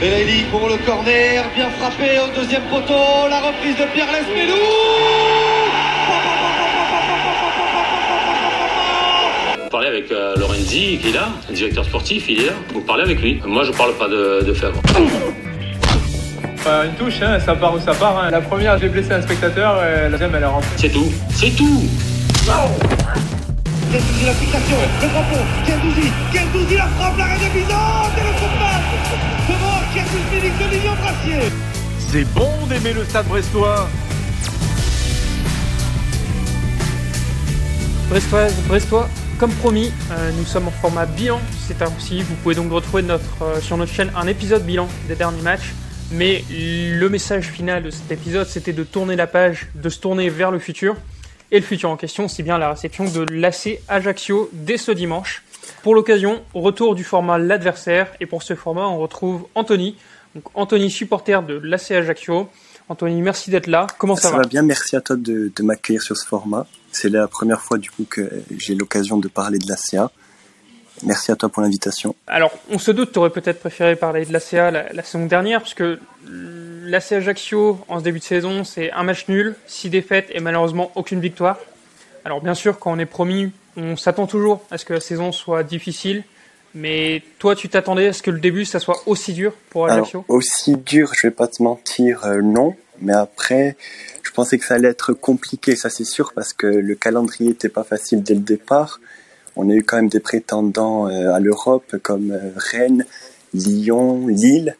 Belaïli pour le corner, bien frappé au deuxième poteau, la reprise de Pierre Lespelou Vous parlez avec euh, Lorenzi, qui est là, le directeur sportif, il est là. Vous parlez avec lui. Moi, je parle pas de, de Fèvre. Euh, une touche, hein, ça part où ça part. hein. La première, j'ai blessé un spectateur, et la deuxième, elle est rentrée. C'est tout. C'est tout. La fixation, le drapeau, Gendouzi, Gendouzi la frappe, l'arrêt de Bizot et le coup de passe Félix de Lilian Brassier C'est bon d'aimer le stade brestois. Brestoise, Brestois, comme promis, euh, nous sommes en format bilan c'est ainsi. Vous pouvez donc retrouver notre, euh, sur notre chaîne un épisode bilan des derniers matchs. Mais le message final de cet épisode, c'était de tourner la page, de se tourner vers le futur. Et le futur en question, c'est bien la réception de l'AC Ajaccio dès ce dimanche. Pour l'occasion, retour du format l'adversaire. Et pour ce format, on retrouve Anthony. Donc Anthony, supporter de l'AC Ajaccio. Anthony, merci d'être là. Comment ça, Ça va bien, merci à toi de, de m'accueillir sur ce format. C'est la première fois du coup que j'ai l'occasion de parler de l'ACA. Merci à toi pour l'invitation. Alors, on se doute, tu aurais peut-être préféré parler de l'ACA la, la saison dernière, parce que l'AC Ajaccio, en ce début de saison, c'est un match nul, six défaites et malheureusement aucune victoire. Alors, bien sûr, quand on est promis, on s'attend toujours à ce que la saison soit difficile, mais toi, tu t'attendais à ce que le début, ça soit aussi dur pour Ajaccio? Alors, aussi dur, je vais pas te mentir, euh, non. Mais après, je pensais que ça allait être compliqué, ça c'est sûr, parce que le calendrier était pas facile dès le départ. On a eu quand même des prétendants euh, à l'Europe comme euh, Rennes, Lyon, Lille.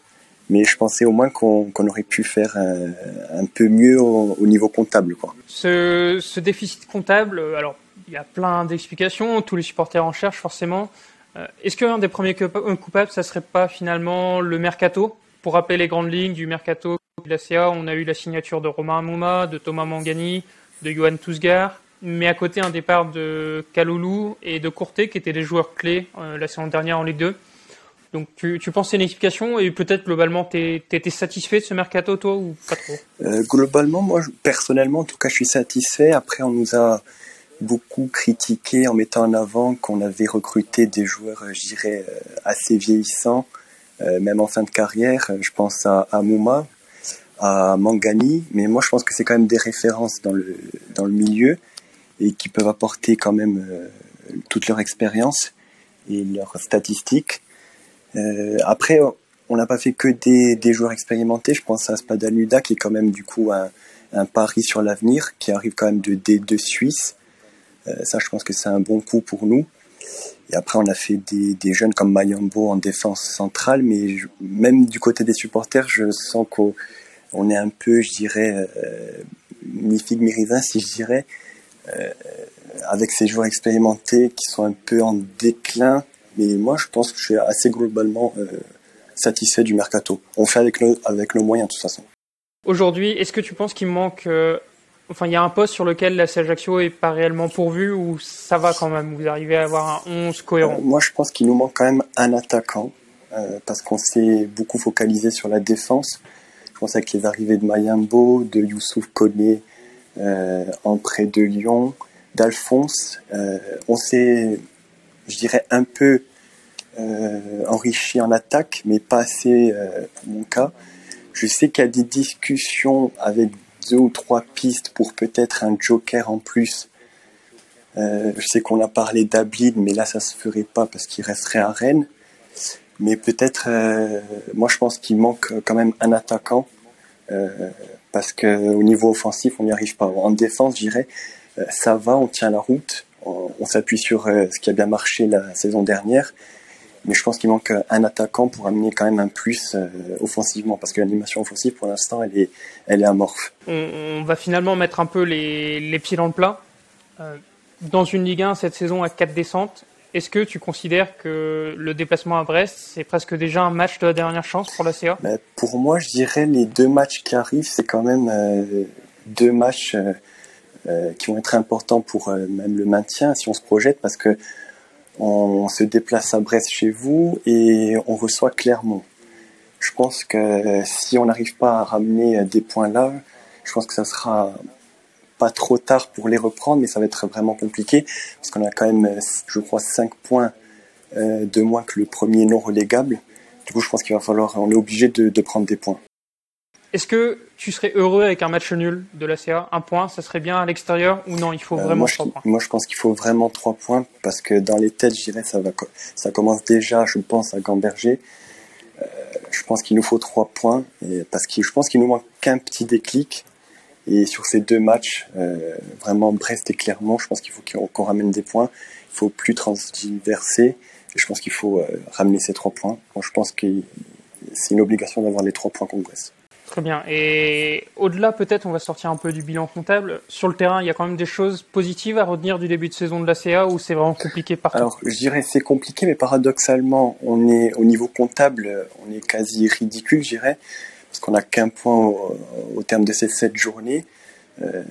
Mais je pensais au moins qu'on aurait pu faire euh, un peu mieux au, au niveau comptable. Quoi. Ce, déficit comptable, alors il y a plein d'explications, tous les supporters en cherchent forcément. Est-ce qu'un des premiers coupa- coupables, ça serait pas finalement le mercato? Pour rappeler les grandes lignes du mercato de la CA, on a eu la signature de Romain Amouma, de Thomas Mangani, de Johan Tousgar, mais à côté un départ de Kaloulou et de Courtet qui étaient des joueurs clés euh, la saison dernière en Ligue 2. Donc tu, tu penses c'est une explication et peut-être globalement t'es- t'étais satisfait de ce mercato toi ou pas trop? Euh, globalement, moi, personnellement, en tout cas, je suis satisfait. Après, on nous a beaucoup critiqué en mettant en avant qu'on avait recruté des joueurs, euh, je dirais, euh, assez vieillissants, même en fin de carrière. Je pense à, à Mouma, à Mangani, mais moi, je pense que c'est quand même des références dans le, dans le milieu et qui peuvent apporter quand même euh, toute leur expérience et leurs statistiques. Euh, après, on n'a pas fait que des, joueurs expérimentés. Je pense à Spadanuda, qui est quand même du coup un, pari sur l'avenir, qui arrive quand même de D2 Suisse. Euh, ça, je pense que c'est un bon coup pour nous. Et après, on a fait des, jeunes comme Mayambo en défense centrale, mais même du côté des supporters, je sens qu'on on est un peu, je dirais, euh, mi-figue, si je dirais, avec ces joueurs expérimentés qui sont un peu en déclin. Mais moi, je pense que je suis assez globalement euh, satisfait du mercato. On fait avec nos, avec nos moyens, de toute façon. Aujourd'hui, est-ce que tu penses qu'il manque. euh, Enfin, il y a un poste sur lequel la Ajaccio est pas réellement pourvu ou ça va quand même? Vous arrivez à avoir un 11 Euh, cohérent moi, je pense qu'il nous manque quand même un attaquant, euh, parce qu'on s'est beaucoup focalisé sur la défense. Je pense avec les arrivées de Mayambo, de Youssouf Koné, euh, en près de Lyon, d'Alphonse. Euh, on s'est, je dirais, un peu euh, enrichi en attaque, mais pas assez euh, pour mon cas. Je sais qu'il y a des discussions avec deux ou trois pistes pour peut-être un joker en plus. Euh, je sais qu'on a parlé d'Ablid, mais là ça se ferait pas parce qu'il resterait à Rennes. Mais peut-être, euh, moi je pense qu'il manque quand même un attaquant euh, parce que au niveau offensif on n'y arrive pas. En défense, je dirais, euh, ça va, on tient la route, on, s'appuie sur euh, ce qui a bien marché la saison dernière. Mais je pense qu'il manque un attaquant pour amener quand même un plus euh, offensivement parce que l'animation offensive pour l'instant elle est, elle est amorphe. on, va finalement mettre un peu les, les pieds dans le plat. Euh, dans une Ligue 1 cette saison à 4 descentes, est-ce que tu considères que le déplacement à Brest, c'est presque déjà un match de la dernière chance pour la CA pour moi, je dirais les deux matchs qui arrivent, c'est quand même euh, deux matchs euh, euh, qui vont être importants pour même le maintien si on se projette parce que on se déplace à Brest chez vous et on reçoit Clermont. Je pense que si on n'arrive pas à ramener des points là, je pense que ça sera pas trop tard pour les reprendre, mais ça va être vraiment compliqué parce qu'on a quand même, euh, je crois, 5 points euh, de moins que le premier non relégable. Du coup, je pense qu'il va falloir, on est obligé de, de prendre des points. Est-ce que tu serais heureux avec un match nul de la CA Un point, ça serait bien à l'extérieur ou non? Il faut Euh, vraiment moi, je, trois points. moi, je pense qu'il faut vraiment trois points parce que dans les têtes, je dirais, ça va, co- ça commence déjà, je pense, à Gamberger. Euh, je pense qu'il nous faut trois points et parce que je pense qu'il nous manque qu'un petit déclic. Et sur ces deux matchs, euh, vraiment Brest et Clermont, je pense qu'il faut qu'on ramène des points. Il faut plus transverser. Je pense qu'il faut euh, ramener ces trois points. Moi, je pense que c'est une obligation d'avoir les trois points contre Brest. Très bien. Et au-delà, peut-être, on va sortir un peu du bilan comptable. Sur le terrain, il y a quand même des choses positives à retenir du début de saison de la CA ou c'est vraiment compliqué partout? Alors, je dirais c'est compliqué, mais paradoxalement, on est au niveau comptable, on est quasi ridicule, je dirais, parce qu'on n'a qu'un point au, terme de ces sept journées. Euh,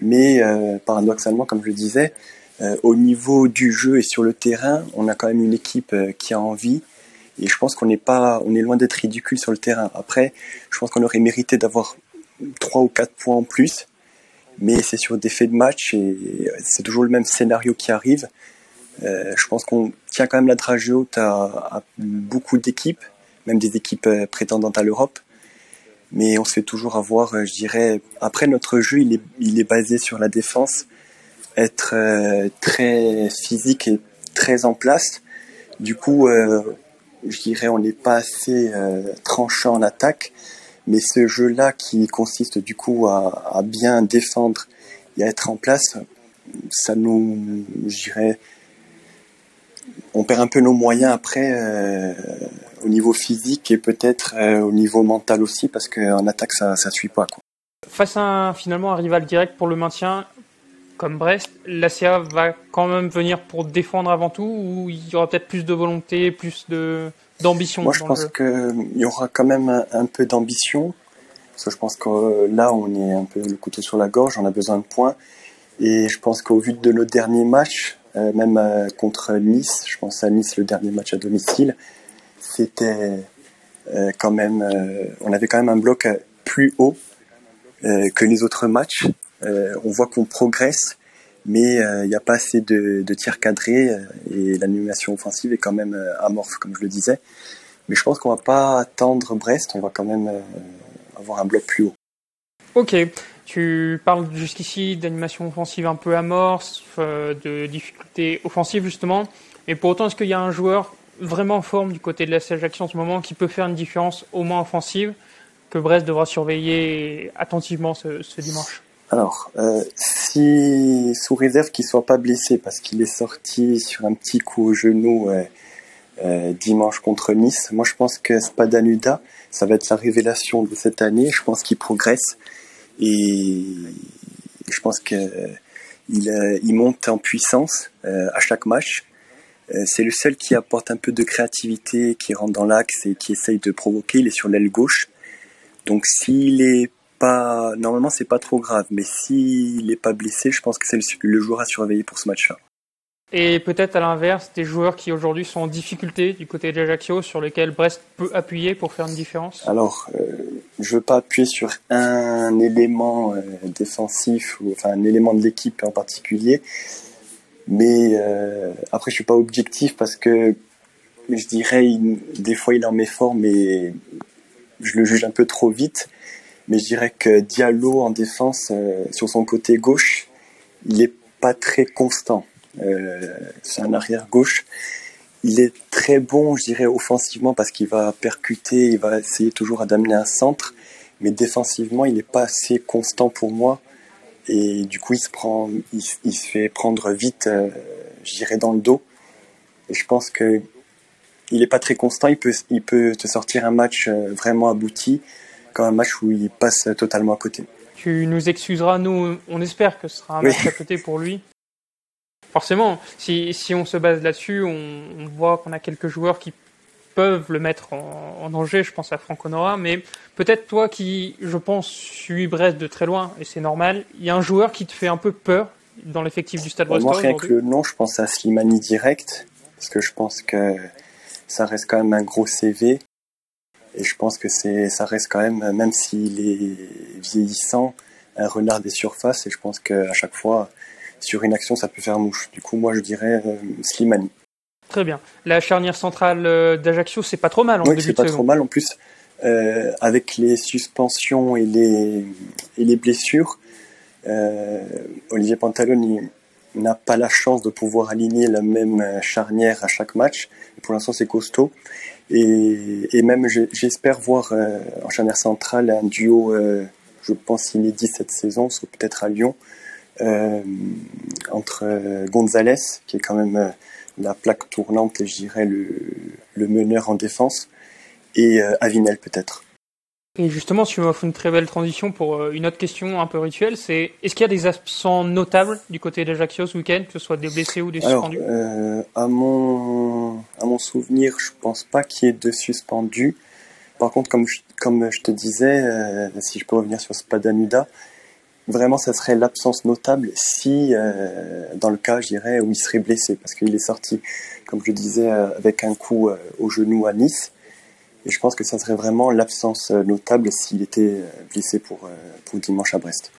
mais euh, paradoxalement, comme je le disais, euh, au niveau du jeu et sur le terrain, on a quand même une équipe qui a envie. Et je pense qu'on n'est pas, on est loin d'être ridicule sur le terrain. Après, je pense qu'on aurait mérité d'avoir trois ou quatre points en plus, mais c'est sur des faits de match et c'est toujours le même scénario qui arrive. Je pense qu'on tient quand même la dragée haute à, à beaucoup d'équipes, même des équipes prétendantes à l'Europe. Mais on se fait toujours avoir, euh, je dirais. Après, notre jeu, il est, il est basé sur la défense, être euh, très physique et très en place. Du coup, euh, je dirais, on n'est pas assez euh, tranchant en attaque. Mais ce jeu-là, qui consiste du coup à, à bien défendre et à être en place, ça nous, je dirais, on perd un peu nos moyens après euh, au niveau physique et peut-être euh, au niveau mental aussi parce qu'en attaque ça ça suit pas quoi. Face à un, finalement un rival direct pour le maintien comme Brest, la CA va quand même venir pour défendre avant tout ou il y aura peut-être plus de volonté, plus de d'ambition Moi je pense qu'il y aura quand même un, un peu d'ambition parce que je pense que euh, là on est un peu le couteau sur la gorge, on a besoin de points et je pense qu'au vu de nos derniers matchs, même euh, contre Nice, je pense à Nice le dernier match à domicile, c'était euh, quand même, euh, on avait quand même un bloc euh, plus haut euh, que les autres matchs. Euh, on voit qu'on progresse, mais euh, il n'y a pas assez de, de tirs cadrés euh, et l'animation offensive est quand même euh, amorphe, comme je le disais. Mais je pense qu'on va pas attendre Brest, on va quand même euh, avoir un bloc plus haut. Ok, tu parles jusqu'ici d'animation offensive un peu amorce, euh, de difficultés offensives justement, mais pour autant est-ce qu'il y a un joueur vraiment en forme du côté de la Ajax en ce moment qui peut faire une différence au moins offensive que Brest devra surveiller attentivement ce, dimanche? Alors, euh, si sous réserve qu'il soit pas blessé parce qu'il est sorti sur un petit coup au genou euh, dimanche contre Nice, moi je pense que Spadanuda, ça va être la révélation de cette année. Je pense qu'il progresse et je pense que il, euh, il monte en puissance euh, à chaque match. Euh, c'est le seul qui apporte un peu de créativité, qui rentre dans l'axe et qui essaye de provoquer. Il est sur l'aile gauche. Donc s'il est pas, normalement c'est pas trop grave, mais s'il est pas blessé, je pense que c'est le, le joueur à surveiller pour ce match-là. Et peut-être à l'inverse, des joueurs qui aujourd'hui sont en difficulté du côté de l'Ajaccio, sur lesquels Brest peut appuyer pour faire une différence? Alors, euh, je veux pas appuyer sur un élément euh, défensif ou enfin un élément de l'équipe en particulier, mais euh, après je suis pas objectif parce que je dirais des fois il en met fort, mais je le juge un peu trop vite. Mais je dirais que Diallo en défense sur son côté gauche, il est pas très constant. Euh, c'est un arrière gauche. Il est très bon, je dirais, offensivement parce qu'il va percuter, il va essayer toujours d'amener un centre, mais défensivement, il n'est pas assez constant pour moi. Et du coup, il se prend, il, se fait prendre vite, euh, je dirais, dans le dos. Et je pense que il n'est pas très constant. Il peut, il peut te sortir un match euh, vraiment abouti, comme un match où il passe totalement à côté. Tu nous excuseras, nous, on espère que ce sera un Oui. match à côté pour lui. Forcément, si, si on se base là-dessus, on, on voit qu'on a quelques joueurs qui peuvent le mettre en, en danger. Je pense à Franck Honora, mais peut-être toi qui, je pense, suis Brest de très loin, et c'est normal, il y a un joueur qui te fait un peu peur dans l'effectif du Stade Brestois Moi, rien que le nom, je pense à Slimani direct, parce que je pense que ça reste quand même un gros CV. Et je pense que c'est, ça reste quand même, même s'il est vieillissant, un renard des surfaces. Et je pense qu'à chaque fois, sur une action, ça peut faire mouche. Du coup, moi, je dirais euh, Slimani. Très bien. La charnière centrale d'Ajaccio, c'est pas trop mal en oui, c'est pas trop mal en plus. Euh, avec les suspensions et les, et les blessures, euh, Olivier Pantalone n'a pas la chance de pouvoir aligner la même charnière à chaque match. Pour l'instant, c'est costaud. Et, et même, j'espère voir euh, en charnière centrale un duo, euh, je pense, inédit cette saison, soit peut-être à Lyon, euh, entre Gonzalez, qui est quand même la plaque tournante et je dirais le, le meneur en défense, et euh, Avinel peut-être. Et justement, tu m'offres une très belle transition pour euh, une autre question un peu rituelle, c'est est-ce qu'il y a des absents notables du côté d'Ajaccio ce week-end, que ce soit des blessés ou des suspendus euh, à, mon, à mon souvenir, je pense pas qu'il y ait de suspendus. Par contre, comme je, comme je te disais, euh, si je peux revenir sur Spadanuda, vraiment, ça serait l'absence notable si, dans le cas, je dirais, où il serait blessé, parce qu'il est sorti, comme je disais, avec un coup au genou à Nice. Et je pense que ça serait vraiment l'absence euh, notable s'il était euh, blessé pour, euh, pour dimanche à Brest.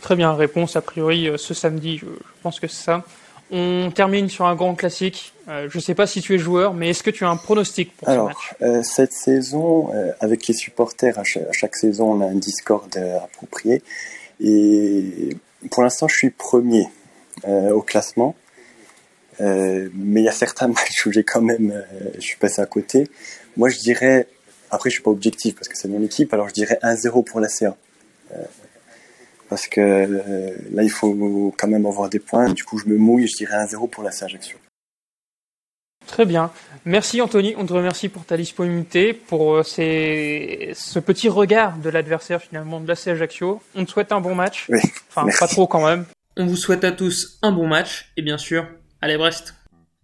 Très bien, réponse a priori ce samedi, je pense que c'est ça. On termine sur un grand classique. je ne sais pas si tu es joueur, mais est-ce que tu as un pronostic pour Alors, ce match Cette saison, avec les supporters, à chaque, saison, on a un Discord approprié. Et pour l'instant, je suis premier au classement. mais il y a certains matchs où j'ai quand même, je suis passé à côté. Moi, je dirais, après, je suis pas objectif parce que c'est mon équipe, alors je dirais 1-0 pour la CA. Euh, parce que euh, là, il faut quand même avoir des points. Du coup, je me mouille, je dirais 1-0 pour la CA Ajaccio. Très bien. Merci Anthony, on te remercie pour ta disponibilité, pour euh, ce petit regard de l'adversaire finalement de la Ajaccio. On te souhaite un bon match. Oui, enfin, pas trop quand même. On vous souhaite à tous un bon match et bien sûr, allez Brest